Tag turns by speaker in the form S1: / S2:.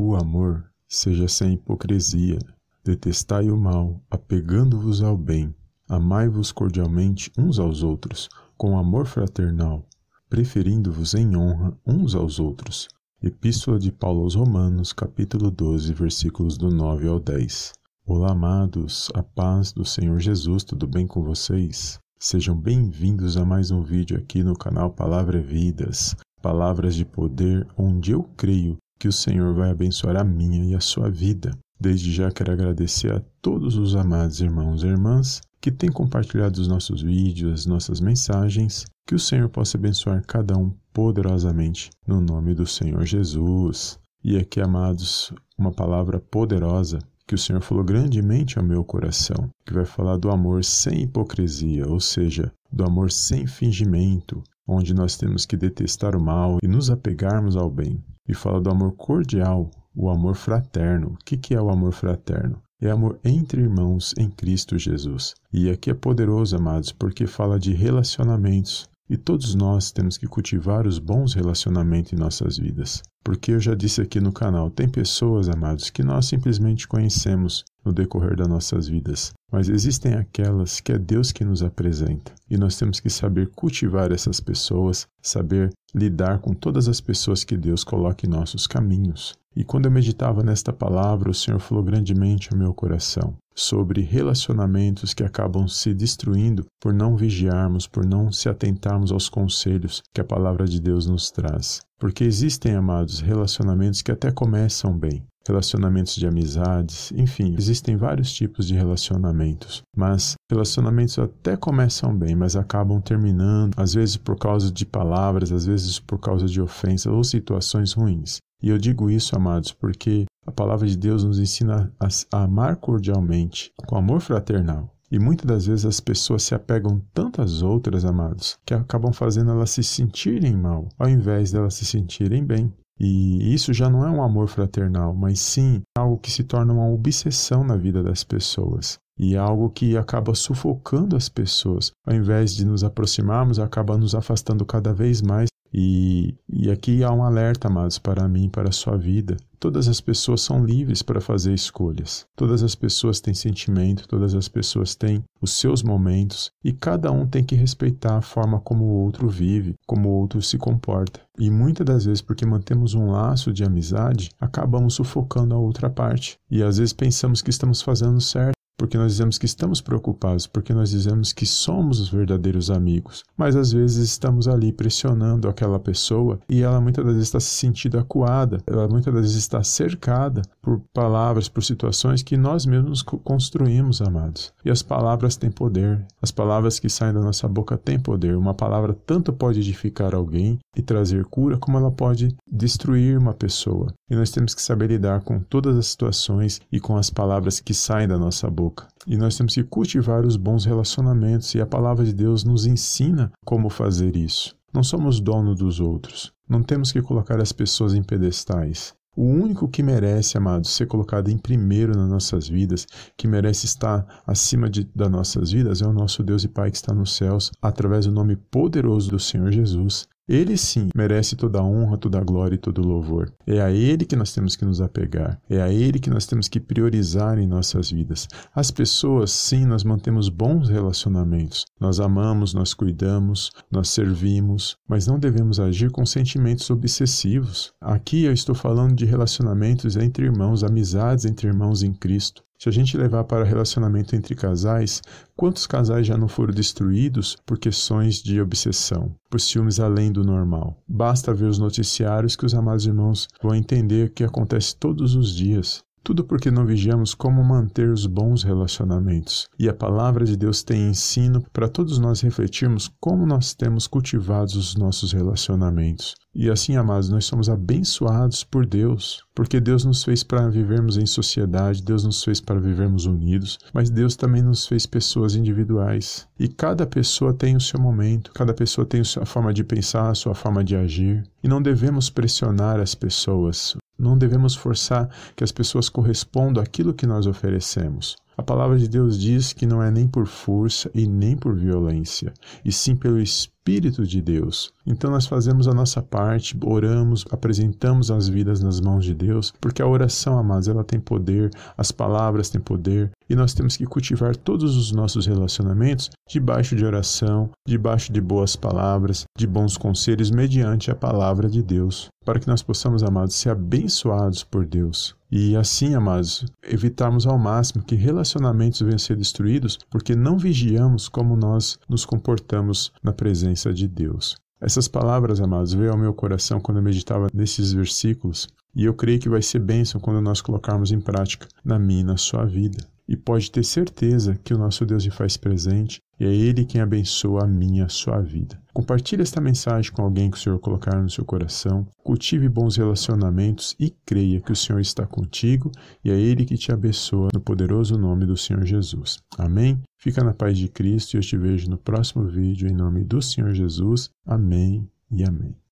S1: O amor seja sem hipocrisia. Detestai o mal, apegando-vos ao bem. Amai-vos cordialmente uns aos outros, com amor fraternal, preferindo-vos em honra uns aos outros. Epístola de Paulo aos Romanos, capítulo 12, versículos do 9 ao 10. Olá, amados, a paz do Senhor Jesus, tudo bem com vocês? Sejam bem-vindos a mais um vídeo aqui no canal Palavra Vidas, palavras de poder, onde eu creio que o Senhor vai abençoar a minha e a sua vida. Desde já quero agradecer a todos os amados irmãos e irmãs que têm compartilhado os nossos vídeos, as nossas mensagens. Que o Senhor possa abençoar cada um poderosamente no nome do Senhor Jesus. E aqui, amados, uma palavra poderosa que o Senhor falou grandemente ao meu coração, que vai falar do amor sem hipocrisia, ou seja, do amor sem fingimento, onde nós temos que detestar o mal e nos apegarmos ao bem e fala do amor cordial, o amor fraterno. O que, que é o amor fraterno? É amor entre irmãos em Cristo Jesus. E aqui é poderoso, amados, porque fala de relacionamentos. E todos nós temos que cultivar os bons relacionamentos em nossas vidas. Porque eu já disse aqui no canal, tem pessoas, amados, que nós simplesmente conhecemos no decorrer das nossas vidas, mas existem aquelas que é Deus que nos apresenta. E nós temos que saber cultivar essas pessoas, saber lidar com todas as pessoas que Deus coloca em nossos caminhos. E quando eu meditava nesta palavra, o Senhor falou grandemente ao meu coração sobre relacionamentos que acabam se destruindo por não vigiarmos, por não se atentarmos aos conselhos que a palavra de Deus nos traz. Porque existem, amados, relacionamentos que até começam bem, relacionamentos de amizades, enfim, existem vários tipos de relacionamentos, mas relacionamentos até começam bem, mas acabam terminando, às vezes por causa de palavras, às vezes por causa de ofensas ou situações ruins. E eu digo isso, amados, porque a palavra de Deus nos ensina a, amar cordialmente, com amor fraternal. E muitas das vezes as pessoas se apegam tanto às outras, amados, que acabam fazendo elas se sentirem mal, ao invés de elas se sentirem bem. E isso já não é um amor fraternal, mas sim algo que se torna uma obsessão na vida das pessoas. E é algo que acaba sufocando as pessoas. Ao invés de nos aproximarmos, acaba nos afastando cada vez mais e, e aqui há um alerta, amados, para mim para a sua vida. Todas as pessoas são livres para fazer escolhas. Todas as pessoas têm sentimento, todas as pessoas têm os seus momentos e cada um tem que respeitar a forma como o outro vive, como o outro se comporta. E muitas das vezes, porque mantemos um laço de amizade, acabamos sufocando a outra parte. E às vezes pensamos que estamos fazendo certo porque nós dizemos que estamos preocupados, porque nós dizemos que somos os verdadeiros amigos, mas às vezes estamos ali pressionando aquela pessoa e ela muitas das vezes está se sentindo acuada, ela muitas das vezes está cercada por palavras, por situações que nós mesmos construímos, amados. E as palavras têm poder, as palavras que saem da nossa boca têm poder. Uma palavra tanto pode edificar alguém e trazer cura, como ela pode destruir uma pessoa. E nós temos que saber lidar com todas as situações e com as palavras que saem da nossa boca boca. E nós temos que cultivar os bons relacionamentos, e a palavra de Deus nos ensina como fazer isso. Não somos dono dos outros. Não temos que colocar as pessoas em pedestais. O único que merece, amados, ser colocado em primeiro nas nossas vidas, que merece estar acima de, das nossas vidas, é o nosso Deus e Pai que está nos céus, através do nome poderoso do Senhor Jesus. Ele sim merece toda a honra, toda a glória e todo o louvor. É a Ele que nós temos que nos apegar. É a Ele que nós temos que priorizar em nossas vidas. As pessoas, sim, nós mantemos bons relacionamentos. Nós amamos, nós cuidamos, nós servimos, mas não devemos agir com sentimentos obsessivos. Aqui eu estou falando de relacionamentos entre irmãos, amizades entre irmãos em Cristo. Se a gente levar para relacionamento entre casais, quantos casais já não foram destruídos por questões de obsessão, por ciúmes além do normal? Basta ver os noticiários que os amados irmãos vão entender que acontece todos os dias. Tudo porque não vigiamos como manter os bons relacionamentos. E a palavra de Deus tem ensino para todos nós refletirmos como nós temos cultivados os nossos relacionamentos. E assim, amados, nós somos abençoados por Deus, porque Deus nos fez para vivermos em sociedade, Deus nos fez para vivermos unidos, mas Deus também nos fez pessoas individuais. E cada pessoa tem o seu momento, cada pessoa tem a sua forma de pensar, a sua forma de agir. E não devemos pressionar as pessoas. Não devemos forçar que as pessoas correspondam àquilo que nós oferecemos. A palavra de Deus diz que não é nem por força e nem por violência, e sim pelo Espírito Espírito de Deus. Então nós fazemos a nossa parte, oramos, apresentamos as vidas nas mãos de Deus, porque a oração, amados, ela tem poder, as palavras têm poder, e nós temos que cultivar todos os nossos relacionamentos debaixo de oração, debaixo de boas palavras, de bons conselhos, mediante a palavra de Deus, para que nós possamos, amados, ser abençoados por Deus. E assim, amados, evitarmos ao máximo que relacionamentos venham a ser destruídos porque não vigiamos como nós nos comportamos na presença de Deus. Essas palavras, amados, veio ao meu coração quando eu meditava nesses versículos, e eu creio que vai ser bênção quando nós colocarmos em prática na minha e na sua vida e pode ter certeza que o nosso Deus lhe faz presente e é Ele quem abençoa a minha, a sua vida. Compartilhe esta mensagem com alguém que o Senhor colocar no seu coração, cultive bons relacionamentos e creia que o Senhor está contigo e é Ele que te abençoa no poderoso nome do Senhor Jesus. Amém? Fica na paz de Cristo e eu te vejo no próximo vídeo em nome do Senhor Jesus. Amém e amém.